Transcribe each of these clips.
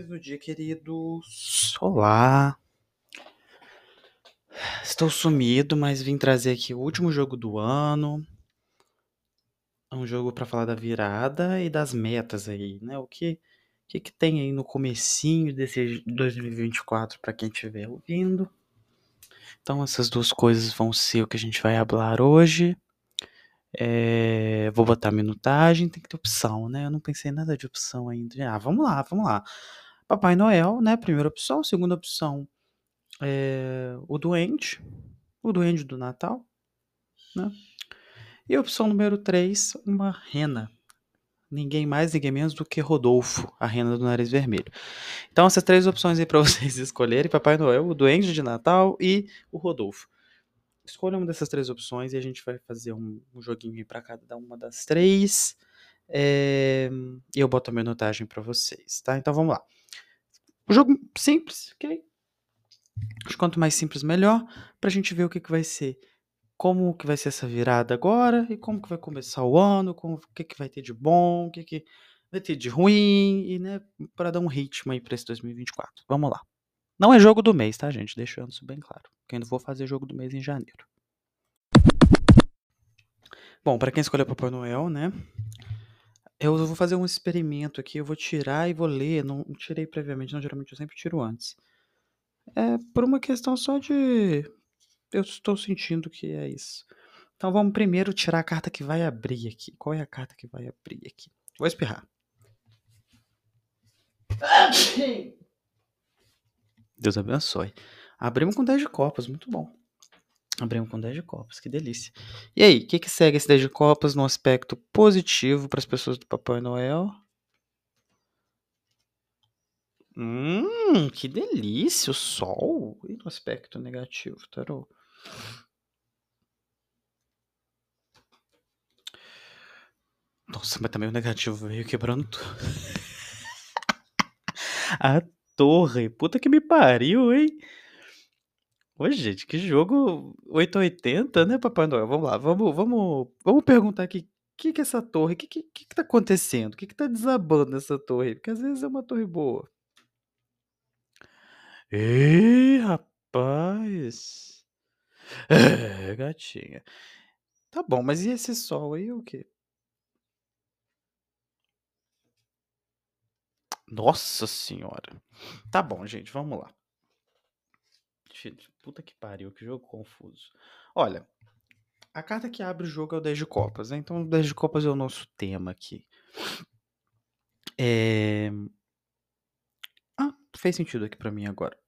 do dia, queridos. Olá. Estou sumido, mas vim trazer aqui o último jogo do ano. É um jogo para falar da virada e das metas aí, né? O que, que, que tem aí no comecinho desse 2024 para quem estiver ouvindo. Então essas duas coisas vão ser o que a gente vai falar hoje. É, vou botar minutagem, tem que ter opção, né? Eu não pensei nada de opção ainda. Ah, vamos lá, vamos lá. Papai Noel, né? Primeira opção. Segunda opção, é, o doente. O doente do Natal, né? E opção número 3, uma rena. Ninguém mais, ninguém menos do que Rodolfo, a rena do nariz vermelho. Então, essas três opções aí para vocês escolherem: Papai Noel, o Doente de Natal e o Rodolfo. Escolha uma dessas três opções e a gente vai fazer um, um joguinho para cada uma das três. É, e eu boto a minutagem para vocês, tá? Então vamos lá. Um jogo simples, ok? Acho quanto mais simples, melhor, pra gente ver o que, que vai ser. Como que vai ser essa virada agora e como que vai começar o ano, como, o que, que vai ter de bom, o que, que vai ter de ruim, e né, para dar um ritmo aí pra esse 2024. Vamos lá. Não é jogo do mês, tá, gente? Deixando isso bem claro. Que eu ainda vou fazer jogo do mês em janeiro. Bom, para quem escolheu Papai Noel, né? Eu vou fazer um experimento aqui. Eu vou tirar e vou ler. Não tirei previamente, não. Geralmente eu sempre tiro antes. É por uma questão só de. Eu estou sentindo que é isso. Então vamos primeiro tirar a carta que vai abrir aqui. Qual é a carta que vai abrir aqui? Vou espirrar. Deus abençoe. Abrimos com 10 de copas, muito bom. Abrimos com 10 de copas, que delícia. E aí, o que, que segue esse 10 de copas no aspecto positivo para as pessoas do Papai Noel? Hum, que delícia, o sol. E no aspecto negativo, tarô? Nossa, mas também o negativo veio quebrando tudo. A torre, puta que me pariu, hein? Ô, gente, que jogo 880, né, Papai Noel? Vamos lá, vamos, vamos, vamos perguntar aqui. O que, que é essa torre? O que, que, que, tá acontecendo? O que, que tá desabando nessa torre? Porque às vezes é uma torre boa. Ih, rapaz. É, gatinha. Tá bom, mas e esse sol aí, o quê? Nossa senhora. Tá bom, gente, vamos lá. Puta que pariu, que jogo confuso. Olha, a carta que abre o jogo é o 10 de copas, né? Então o 10 de copas é o nosso tema aqui. É... Ah, fez sentido aqui para mim agora.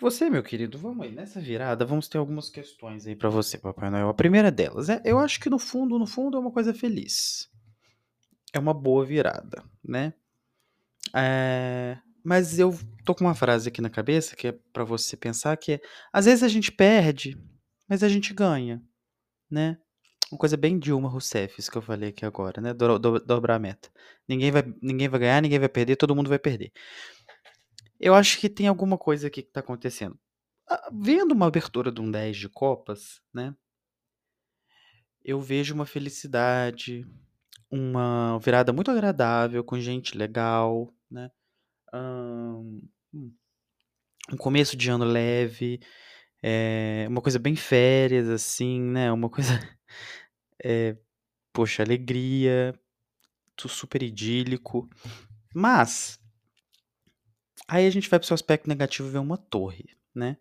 Você, meu querido, vamos aí, nessa virada, vamos ter algumas questões aí para você, Papai Noel. A primeira delas é, eu acho que no fundo, no fundo é uma coisa feliz. É uma boa virada, né? É, mas eu tô com uma frase aqui na cabeça que é para você pensar que é, às vezes a gente perde, mas a gente ganha, né? Uma coisa bem Dilma Rousseff, isso que eu falei aqui agora, né? Do, do, dobrar a meta. Ninguém vai, ninguém vai ganhar, ninguém vai perder, todo mundo vai perder. Eu acho que tem alguma coisa aqui que tá acontecendo. Vendo uma abertura de um 10 de copas, né? Eu vejo uma felicidade, uma virada muito agradável, com gente legal, né? Um, um começo de ano leve, é, uma coisa bem férias, assim, né? Uma coisa. É, poxa, alegria, super idílico. Mas. Aí a gente vai para o seu aspecto negativo vê uma torre, né?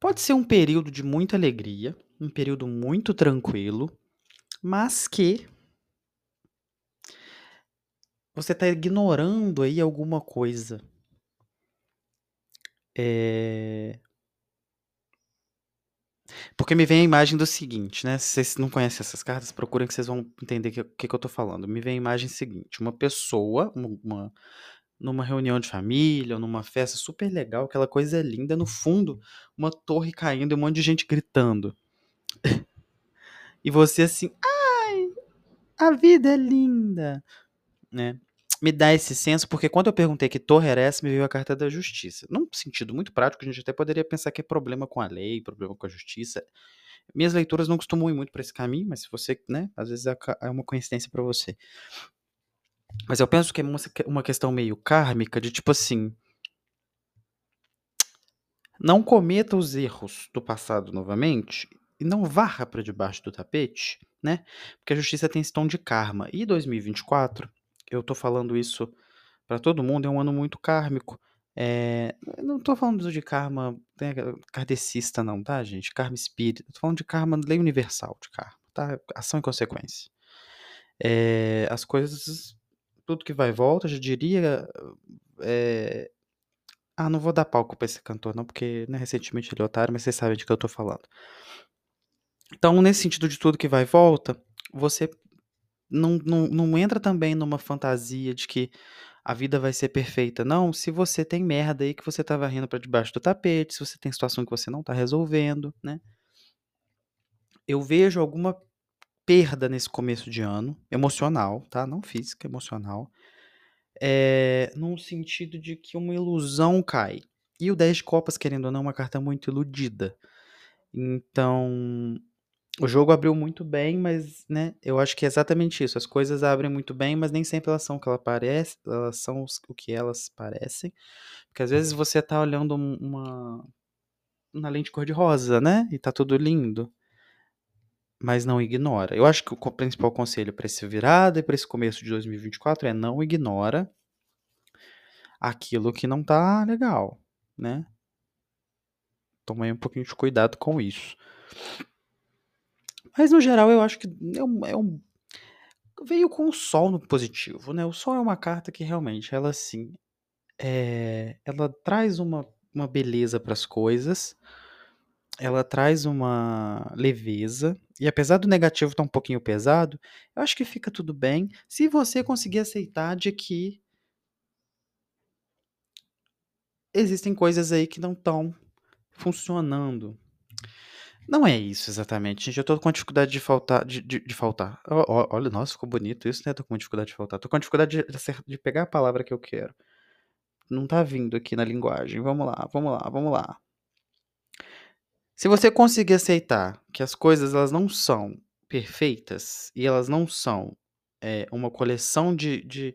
Pode ser um período de muita alegria, um período muito tranquilo, mas que você está ignorando aí alguma coisa. É... Porque me vem a imagem do seguinte, né? Se vocês não conhecem essas cartas, procurem que vocês vão entender o que, que, que, eu tô falando. Me vem a imagem seguinte: uma pessoa, uma, numa reunião de família, ou numa festa super legal, aquela coisa linda, no fundo, uma torre caindo e um monte de gente gritando. e você assim, ai, a vida é linda né? Me dá esse senso, porque quando eu perguntei que torre era essa, me veio a carta da justiça. Num sentido muito prático, a gente até poderia pensar que é problema com a lei, problema com a justiça. Minhas leituras não costumam ir muito para esse caminho, mas se você, né, às vezes é, é uma coincidência para você. Mas eu penso que é uma questão meio kármica de tipo assim não cometa os erros do passado novamente e não varra para debaixo do tapete, né, porque a justiça tem esse tom de karma. E 2024, eu tô falando isso para todo mundo, é um ano muito kármico. Eh, não tô falando de karma, né, kardecista não, tá gente, karma espírita, tô falando de karma, lei universal de karma, tá, ação e consequência. Eh, as coisas tudo que vai e volta, já diria, eh ah, não vou dar palco pra esse cantor não, porque, né, recentemente ele é otário, mas vocês sabem de que eu tô falando. Então, nesse sentido de tudo que vai e volta, você não não não entra também numa fantasia de que a vida vai ser perfeita, não, se você tem merda aí que você tá varrendo pra debaixo do tapete, se você tem situação que você não tá resolvendo, né. Eu vejo alguma perda nesse começo de ano, emocional, tá, não física, emocional, eh, num sentido de que uma ilusão cai. E o 10 de copas, querendo ou não, é uma carta muito iludida. Então, o jogo abriu muito bem, mas, né, eu acho que é exatamente isso, as coisas abrem muito bem, mas nem sempre elas são o que ela parece elas são o que elas parecem, porque às vezes você tá olhando um uma uma lente cor de rosa, né, e tá tudo lindo. Mas não ignora. Eu acho que o principal conselho pra essa virada e pra esse começo de 2024 é não ignora aquilo que não tá legal, né. Toma aí um pouquinho de cuidado com isso. Mas no geral eu acho que é um é um veio com o sol no positivo, né, o sol é uma carta que realmente ela assim, eh, ela traz uma uma beleza para as coisas, ela traz uma leveza, e apesar do negativo estar um pouquinho pesado, eu acho que fica tudo bem, se você conseguir aceitar de que existem coisas aí que não estão funcionando. Não é isso exatamente, gente, eu tô com dificuldade de faltar de de de faltar. Olha, nossa, ficou bonito isso, né, tô com dificuldade de faltar, tô com dificuldade de de pegar a palavra que eu quero. Não tá vindo aqui na linguagem, vamos lá, vamos lá, vamos lá. Se você conseguir aceitar que as coisas elas não são perfeitas, e elas não são, eh, uma coleção de de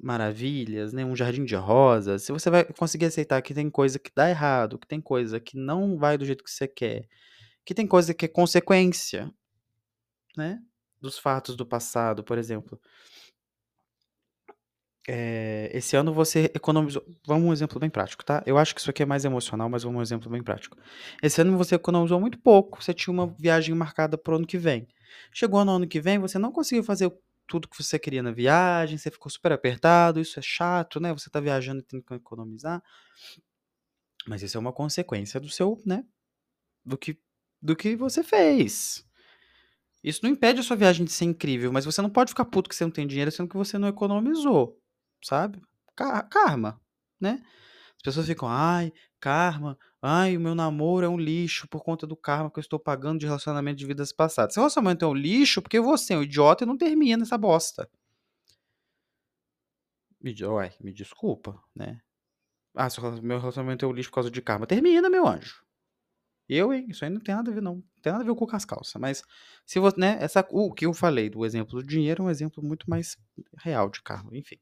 maravilhas, né, um jardim de rosas, se você vai conseguir aceitar que tem coisa que dá errado, que tem coisa que não vai do jeito que você quer, que tem coisa que é consequência né, dos fatos do passado, por exemplo eh, esse ano você economizou vamos um exemplo bem prático, tá, eu acho que isso aqui é mais emocional, mas vamos um exemplo bem prático. Esse ano você economizou muito pouco, você tinha uma viagem marcada para o ano que vem. Chegou no ano que vem, você não conseguiu fazer tudo que você queria na viagem, você ficou super apertado, isso é chato, né, você tá viajando e tendo que economizar. Mas isso é uma consequência do seu, né, do que do que você fez. Isso não impede a sua viagem de ser incrível, mas você não pode ficar puto que você não tem dinheiro, sendo que você não economizou, sabe. Ka karma, né. As pessoas ficam: "Ai, karma, ai, o meu namoro é um lixo por conta do karma que eu estou pagando de relacionamento de vidas passadas". Seu relacionamento é um lixo, porque você é um idiota e não termina essa bosta. Me ué, me desculpa, né. "Ah, meu relacionamento é um lixo por causa de karma", termina meu anjo. Eu, hein, isso aí não tem nada a ver não, não tem nada a ver o com as calça, mas se vo né, essa o que eu falei do exemplo do dinheiro é um exemplo muito mais real de karma, enfim,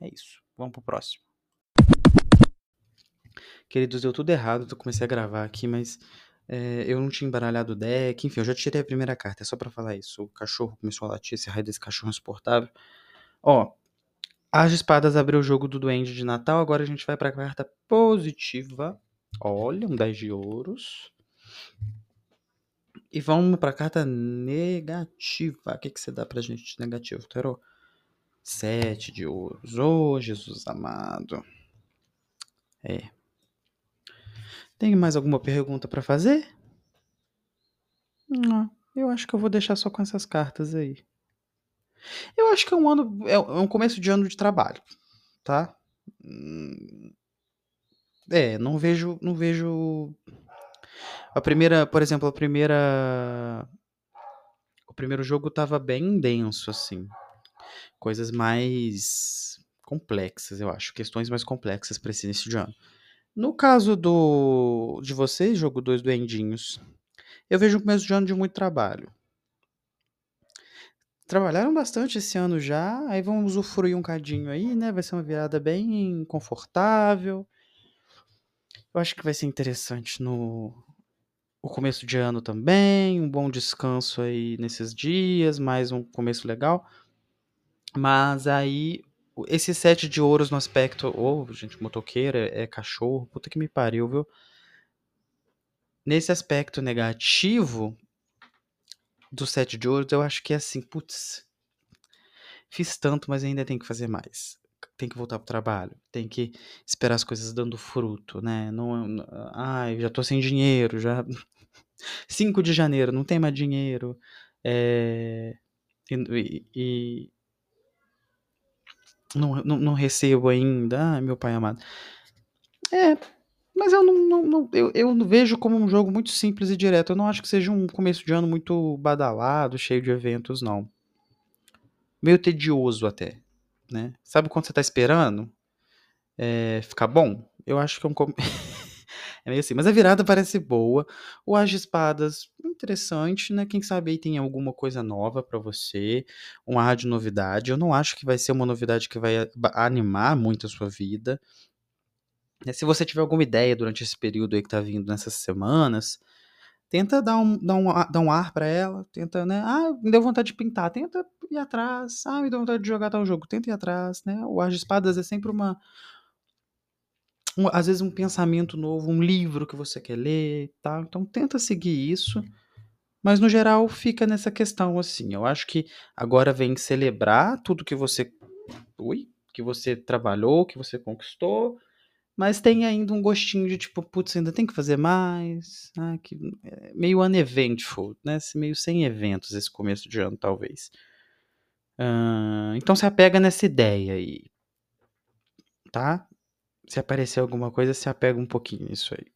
é isso, vamos para o próximo. Queridos, deu tudo errado, eu comecei a gravar aqui, mas, eh, eu não tinha embaralhado o deck, enfim, eu já tirei a primeira carta, é só pra falar isso, o cachorro começou a latir, esse raio desse cachorro insuportável. Ó, as espadas abriu o jogo do duende de Natal, agora a gente vai pra carta positiva, olha, um 10 de ouros. E vamos pra carta negativa, que que você dá pra gente de negativo, tarô? 7 de ouros, ô Jesus amado. É. Tem mais alguma pergunta pra fazer? Não, eu acho que eu vou deixar só com essas cartas aí. Eu acho que é um ano é é um começo de ano de trabalho, tá. Hum É, não vejo não vejo a primeira por exemplo, a primeira o primeiro jogo estava bem denso, assim, coisas mais complexas, eu acho, questões mais complexas pra esse início de ano. No caso do de vocês, jogo dos duendinhos, eu vejo um começo de ano de muito trabalho. trabalharam bastante esse ano já, aí vão usufruir um cadinho aí, né? Vai ser uma virada bem confortável. Eu acho que vai ser interessante no o começo de ano também, um bom descanso aí nesses dias, mais um começo legal. Mas aí, esse sete de ouros no aspecto. Ô, oh, gente, motoqueira é cachorro, puta que me pariu, viu? Nesse aspecto negativo do sete de ouros, eu acho que é assim, putz, fiz tanto, mas ainda tem que fazer mais. Tem que voltar pro trabalho, tem que esperar as coisas dando fruto, né? Não, não ai, já tô sem dinheiro, já 5 de janeiro, não tem mais dinheiro. É, e, e não, não, não, recebo ainda. Ah, meu pai amado. É, mas eu não, não, não, eu, eu vejo como um jogo muito simples e direto. Eu não acho que seja um começo de ano muito badalado, cheio de eventos, não. Meio tedioso até, né? Sabe quando você tá esperando é, ficar bom? Eu acho que é um É meio assim, mas a virada parece boa. O As de Espadas, interessante, né? Quem sabe aí tem alguma coisa nova para você, um ar de novidade. Eu não acho que vai ser uma novidade que vai animar muito a sua vida. É, se você tiver alguma ideia durante esse período aí que tá vindo nessas semanas, tenta dar um, dar um, dar um ar para ela, tenta, né? Ah, me deu vontade de pintar, tenta ir atrás. Ah, me deu vontade de jogar tal jogo, tenta ir atrás, né? O As de Espadas é sempre uma um, às vezes um pensamento novo, um livro que você quer ler, tá? Então tenta seguir isso. Mas no geral fica nessa questão assim. Eu acho que agora vem celebrar tudo que você, ui, que você trabalhou, que você conquistou, mas tem ainda um gostinho de tipo, putz, ainda tem que fazer mais, ah, que é meio uneventful, né? Meio sem eventos esse começo de ano talvez. Uh, então se apega nessa ideia aí, tá? Se aparecer alguma coisa, se apega um pouquinho nisso aí.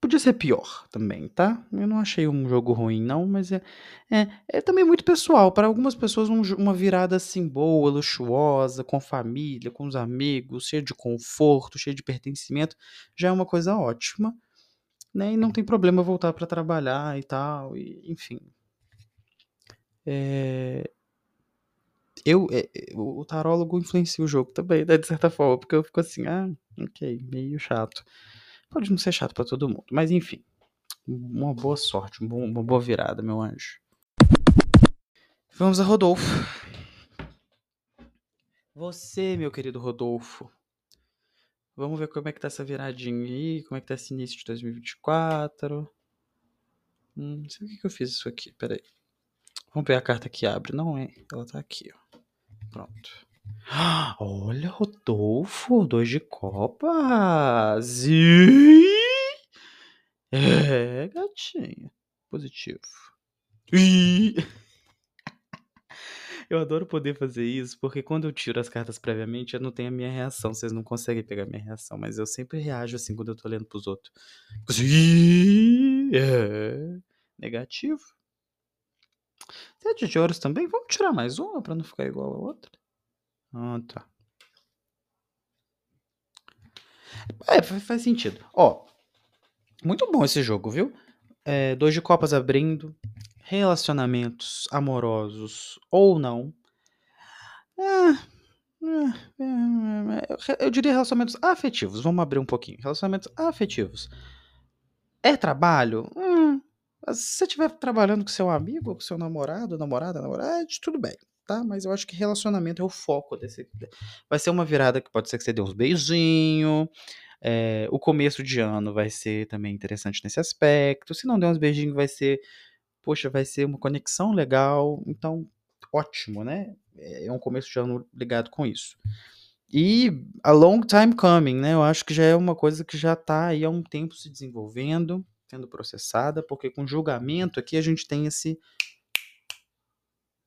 Podia ser pior também, tá? Eu não achei um jogo ruim, não, mas é, é, é também muito pessoal. Para algumas pessoas, um, uma virada assim boa, luxuosa, com família, com os amigos, cheia de conforto, cheia de pertencimento, já é uma coisa ótima. Né? E não tem problema voltar para trabalhar e tal, e, enfim. É, eu, é, é, o tarólogo influencia o jogo também, né, de certa forma, porque eu fico assim, ah, ok, meio chato. Pode não ser chato para todo mundo, mas enfim. Uma boa sorte, uma boa virada, meu anjo. Vamos a Rodolfo. Você, meu querido Rodolfo. Vamos ver como é que tá essa viradinha aí, como é que tá esse início de 2024. Hum, não sei o que, que eu fiz isso aqui, peraí. Vamos ver a carta que abre. Não é, ela tá aqui, ó. Pronto. Olha, Rodolfo, dois de copas. É, gatinha. Positivo. Eu adoro poder fazer isso, porque quando eu tiro as cartas previamente, eu não tenho a minha reação. Vocês não conseguem pegar a minha reação, mas eu sempre reajo assim quando eu tô lendo pros outros. É. Negativo. Sete de ouros também? Vamos tirar mais uma pra não ficar igual a outra? Ah, tá. É, faz sentido. Ó, muito bom esse jogo, viu? É, dois de copas abrindo, relacionamentos amorosos ou não. É, é, é, eu diria relacionamentos afetivos. Vamos abrir um pouquinho. Relacionamentos afetivos. É trabalho? Hum, se você estiver trabalhando com seu amigo, com seu namorado, namorada, namorada, tudo bem, tá? Mas eu acho que relacionamento é o foco desse. Vai ser uma virada que pode ser que você dê uns beijinhos. É, o começo de ano vai ser também interessante nesse aspecto. Se não der uns beijinhos, vai ser. Poxa, vai ser uma conexão legal. Então, ótimo, né? É um começo de ano ligado com isso. E a long time coming, né? Eu acho que já é uma coisa que já tá aí há um tempo se desenvolvendo sendo processada, porque com julgamento aqui a gente tem esse.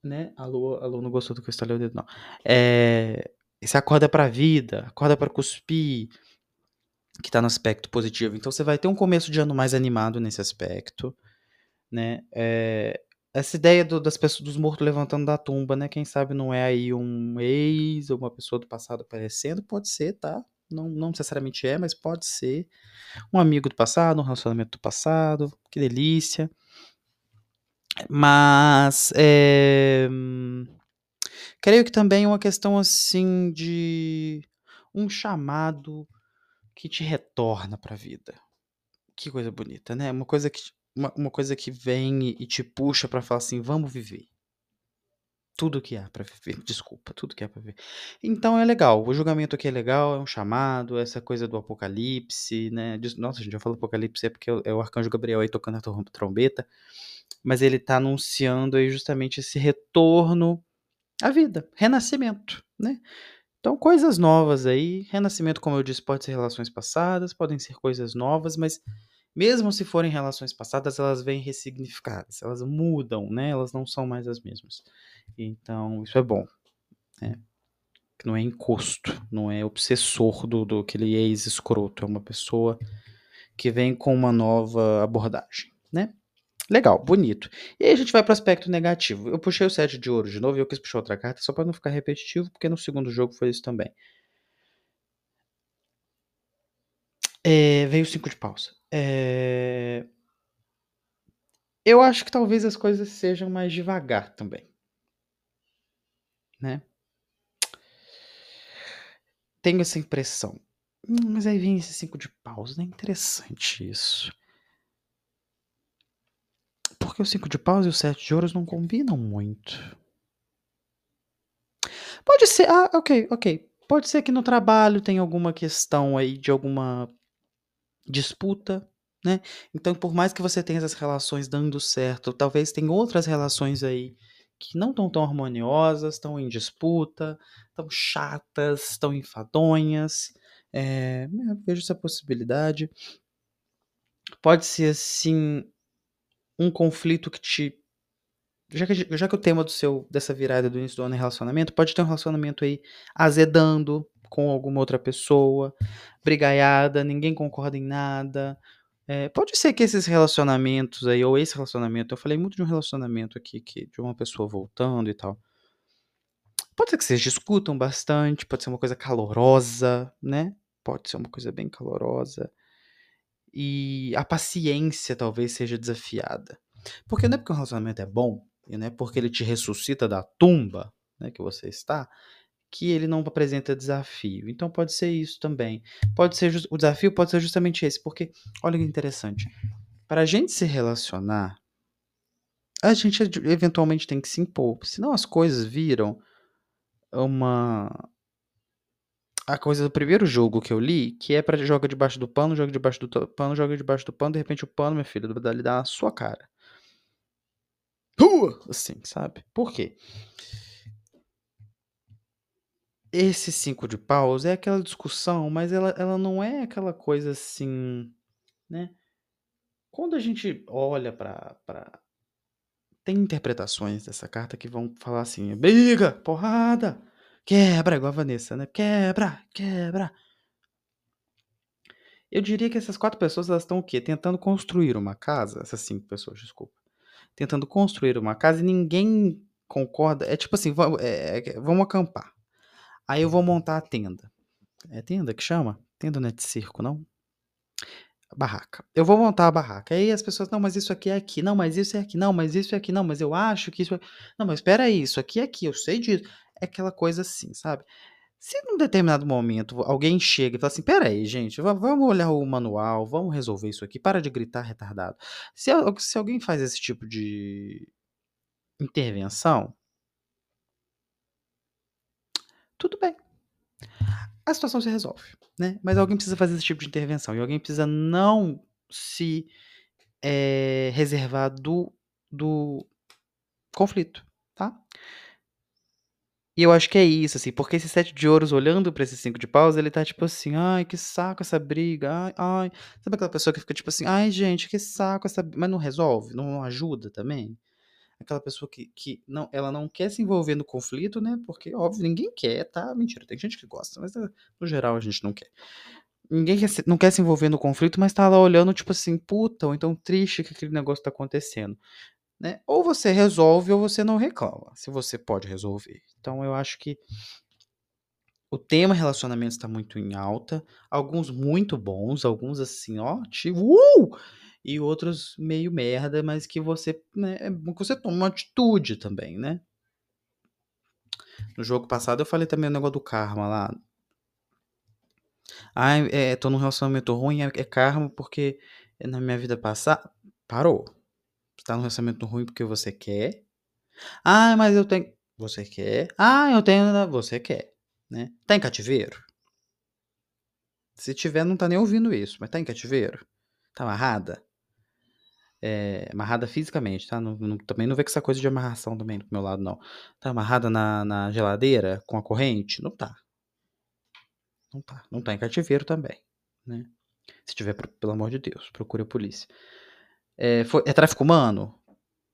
Né? Alô, não gostou do que eu estalei o dedo, não. É, esse acorda pra vida, acorda para cuspir, que tá no aspecto positivo. Então você vai ter um começo de ano mais animado nesse aspecto, né? É, essa ideia do, das pessoas, dos mortos levantando da tumba, né? Quem sabe não é aí um ex ou uma pessoa do passado aparecendo, pode ser, tá? Não, não necessariamente é, mas pode ser. Um amigo do passado, um relacionamento do passado, que delícia. Mas, eh, creio que também é uma questão, assim, de um chamado que te retorna pra vida. Que coisa bonita, né, uma coisa que uma uma coisa que vem e te puxa pra falar assim: "Vamos viver". Tudo que há pra viver, desculpa, tudo que há pra viver. Então é legal, o julgamento aqui é legal, é um chamado, essa coisa do apocalipse, né, nossa, gente, eu falo apocalipse é porque é o é o arcanjo Gabriel aí tocando a trom trombeta, mas ele tá anunciando aí justamente esse retorno à vida, renascimento, né. Então coisas novas aí, renascimento, como eu disse, pode ser relações passadas, podem ser coisas novas, mas mesmo se forem relações passadas, elas vêm ressignificadas, elas mudam, né, elas não são mais as mesmas. Então isso é bom, né, não é encosto, não é obsessor do do aquele ex escroto, é uma pessoa que vem com uma nova abordagem, né. Legal, bonito. E aí a gente vai para o aspecto negativo. Eu puxei o 7 de ouros de novo e eu quis puxar outra carta só pra não ficar repetitivo, porque no segundo jogo foi isso também. Eh, veio o 5 de paus. Eh eu acho que talvez as coisas sejam mais devagar também. Né. Tenho essa impressão. Hum, mas aí vem esse 5 de paus, né, interessante isso. Porque o 5 de paus e o 7 de ouros não combinam muito. Pode ser ah, ok, ok. Pode ser que no trabalho tenha alguma questão aí de alguma disputa, né. Então por mais que você tenha essas relações dando certo, talvez tenha outras relações aí que não estão tão harmoniosas, estão em disputa, estão chatas, estão enfadonhas, né, vejo essa possibilidade. Pode ser, assim, um conflito que te já que já que o tema do seu dessa virada do início do ano é relacionamento, pode ter um relacionamento aí azedando com alguma outra pessoa, brigaiada, ninguém concorda em nada. Eh, pode ser que esses relacionamentos aí ou esse relacionamento eu falei muito de um relacionamento aqui que de uma pessoa voltando e tal. Pode ser que vocês discutam bastante, pode ser uma coisa calorosa, né, pode ser uma coisa bem calorosa. E a paciência talvez seja desafiada. Porque não é porque um relacionamento é bom, e não é porque ele te ressuscita da tumba, né, que você está, que ele não apresenta desafio. Então pode ser isso também. Pode ser o desafio pode ser justamente esse, porque olha que interessante, pra gente se relacionar a gente eventualmente tem que se impor, senão as coisas viram uma a coisa do primeiro jogo que eu li, que é pra joga debaixo do pano, joga debaixo do pano, joga debaixo do pano, de repente o pano, minha filha, dá dá na sua cara. Rua! Assim, sabe. Por quê? Esse 5 de paus é aquela discussão, mas ela ela não é aquela coisa assim, né. Quando a gente olha pra pra tem interpretações dessa carta que vão falar assim: "Briga, porrada, quebra", igual a Vanessa, né, "Quebra, quebra". Eu diria que essas 4 pessoas elas estão o quê? Tentando construir uma casa, essas 5 pessoas, desculpa. Tentando construir uma casa e ninguém concorda é tipo assim, vamos eh, vamos acampar. Aí eu vou montar a tenda. É tenda que chama? Tenda não é de circo não? Barraca. Eu vou montar a barraca, aí as pessoas: "Não, mas isso aqui é aqui. Não, mas isso é aqui. Não, mas isso é aqui. Não, mas eu acho que isso é não, mas espera aí, isso aqui é aqui, eu sei disso". É aquela coisa assim, sabe. Se num determinado momento alguém chega e fala assim: "Espera aí gente, va vamos olhar o manual, vamos resolver isso aqui, para de gritar retardado". Se se alguém faz esse tipo de intervenção tudo bem. A situação se resolve, né, mas alguém precisa fazer esse tipo de intervenção e alguém precisa não se, eh, reservar do do conflito, tá. E eu acho que é isso, assim, porque esse 7 de ouros olhando pra esse 5 de paus, ele tá tipo assim: "Ai, que saco essa briga. Ai, ai". Sabe aquela pessoa que fica tipo assim: "Ai, gente, que saco essa" mas não resolve, não ajuda também? Aquela pessoa que que não ela não quer se envolver no conflito, né, porque óbvio, ninguém quer, tá. Mentira, tem gente que gosta, mas, no geral a gente não quer. Ninguém quer se não quer se envolver no conflito, mas tá lá olhando tipo assim, puta, ou então triste que aquele negócio tá acontecendo, né. Ou você resolve ou você não reclama, se você pode resolver. Então eu acho que o tema relacionamentos tá muito em alta, alguns muito bons, alguns assim, ó, tipo, uh! e outros meio merda, mas que você, né, é você toma uma atitude também, né? No jogo passado eu falei também o negócio do karma lá. Ai, é, tô num relacionamento ruim, é, é karma porque na minha vida passada. Parou. Você tá num relacionamento ruim porque você quer. Ah, mas eu tenho. Você quer. Ah, eu tenho. Você quer. Né? Tá em cativeiro? Se tiver, não tá nem ouvindo isso, mas tá em cativeiro? Tá amarrada? É, amarrada fisicamente, tá? Não, não, também não vê com essa coisa de amarração também do meu lado, não. Tá amarrada na, na geladeira com a corrente? Não tá. Não tá. Não tá em cativeiro também, né? Se tiver, pelo amor de Deus, procure a polícia. É, foi, é tráfico humano?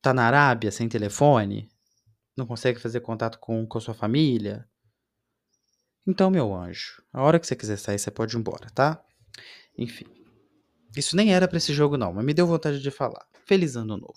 Tá na Arábia sem telefone? Não consegue fazer contato com, com a sua família? Então, meu anjo, a hora que você quiser sair, você pode ir embora, tá? Enfim. Isso nem era para esse jogo, não, mas me deu vontade de falar. Feliz ano novo.